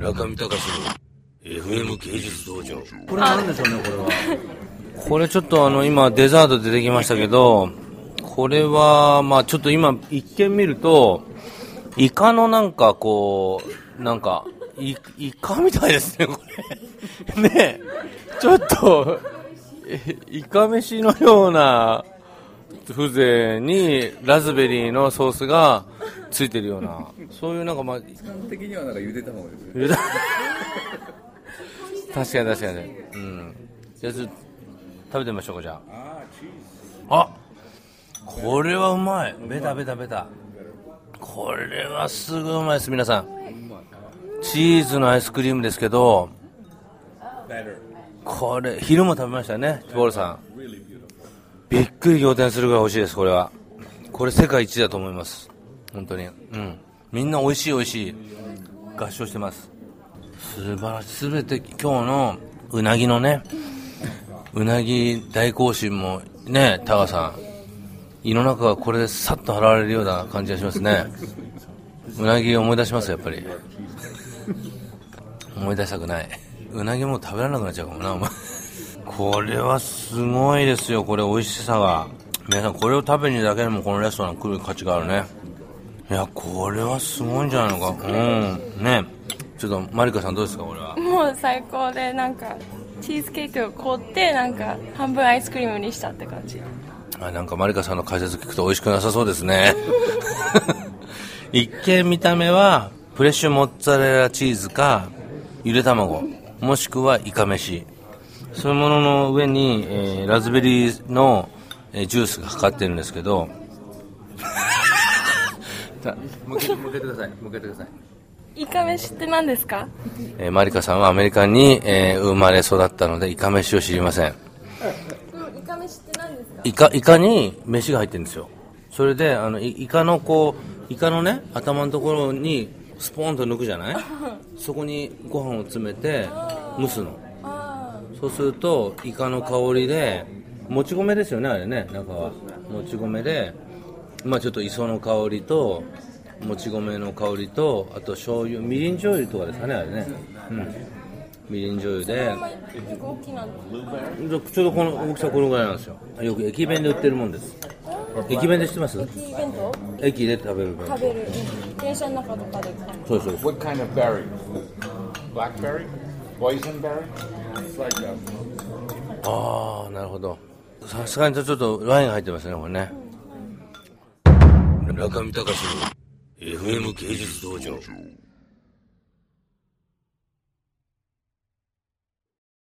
中見隆の FM 芸術道場。これなんでしょうねこれは？これちょっとあの今デザート出てきましたけどこれはまあちょっと今一見見るとイカのなんかこうなんかイイカみたいですねこれ。ねちょっとえイカ飯のような風情にラズベリーのソースがついてるような。そういうなんかまあ基本的にはなんかゆで卵ですね。ゆだ確かに確かに。うん。じゃあ食べてみましょうかじゃあ。あこれはうまい。ベタベタベタ。これはすごいうまいです皆さん。チーズのアイスクリームですけどこれ昼も食べましたよねポールさん。びっくり仰天するぐらい美味しいですこれは。これ世界一だと思います本当に。うん。みんな美味しい美味しい。合唱してます。素晴らしい。全て今日のうなぎのねうなぎ大行進もねタガさん。胃の中がこれでさっと払われるような感じがしますね。うなぎ思い出しますやっぱり。思い出したくない。うなぎも食べられなくなっちゃうかもなお前。これはすごいですよこれ美味しさが。皆さんこれを食べにだけでもこのレストラン来る価値があるね。いやこれはすごいんじゃないのか。うん。ね。ちょっとマリカさんどうですかこれは？もう最高でなんかチーズケーキを凍ってなんか半分アイスクリームにしたって感じ。あなんかマリカさんの解説聞くと美味しくなさそうですね。一見見た目はフレッシュモッツァレラチーズかゆで卵もしくはイカ飯。そういうものの上に、えーラズベリーの、えージュースがかかってるんですけどさあ向けて向けてください。向けてください。イカ飯って何ですか？えーマリカさんはアメリカに、えー生まれ育ったのでイカ飯を知りません。イカ飯って何ですか？イカイカに飯が入ってるんですよ。それであのイイカのこうイカのね頭のところにスポーンと抜くじゃない？そこにご飯を詰めて蒸すの。そうするとイカの香りでもち米ですよねあれね中は。もち米でまあちょっと磯の香りともち米の香りとあと醤油みりん醤油とかですかねあれね。うん。みりん醤油で。結構大きなの？ちょうどこの大きさこのぐらいなんですよ。よく駅弁で売ってるもんです。駅弁で知ってます？駅弁当？駅で食べる弁食べる。電車の中とかでそうですそうです。What kind of berry? Blackberry? Boysenberry? It's like a ああなるほど。さすがにちょっとワインが入ってますねこれね中見隆の FM 芸術道場。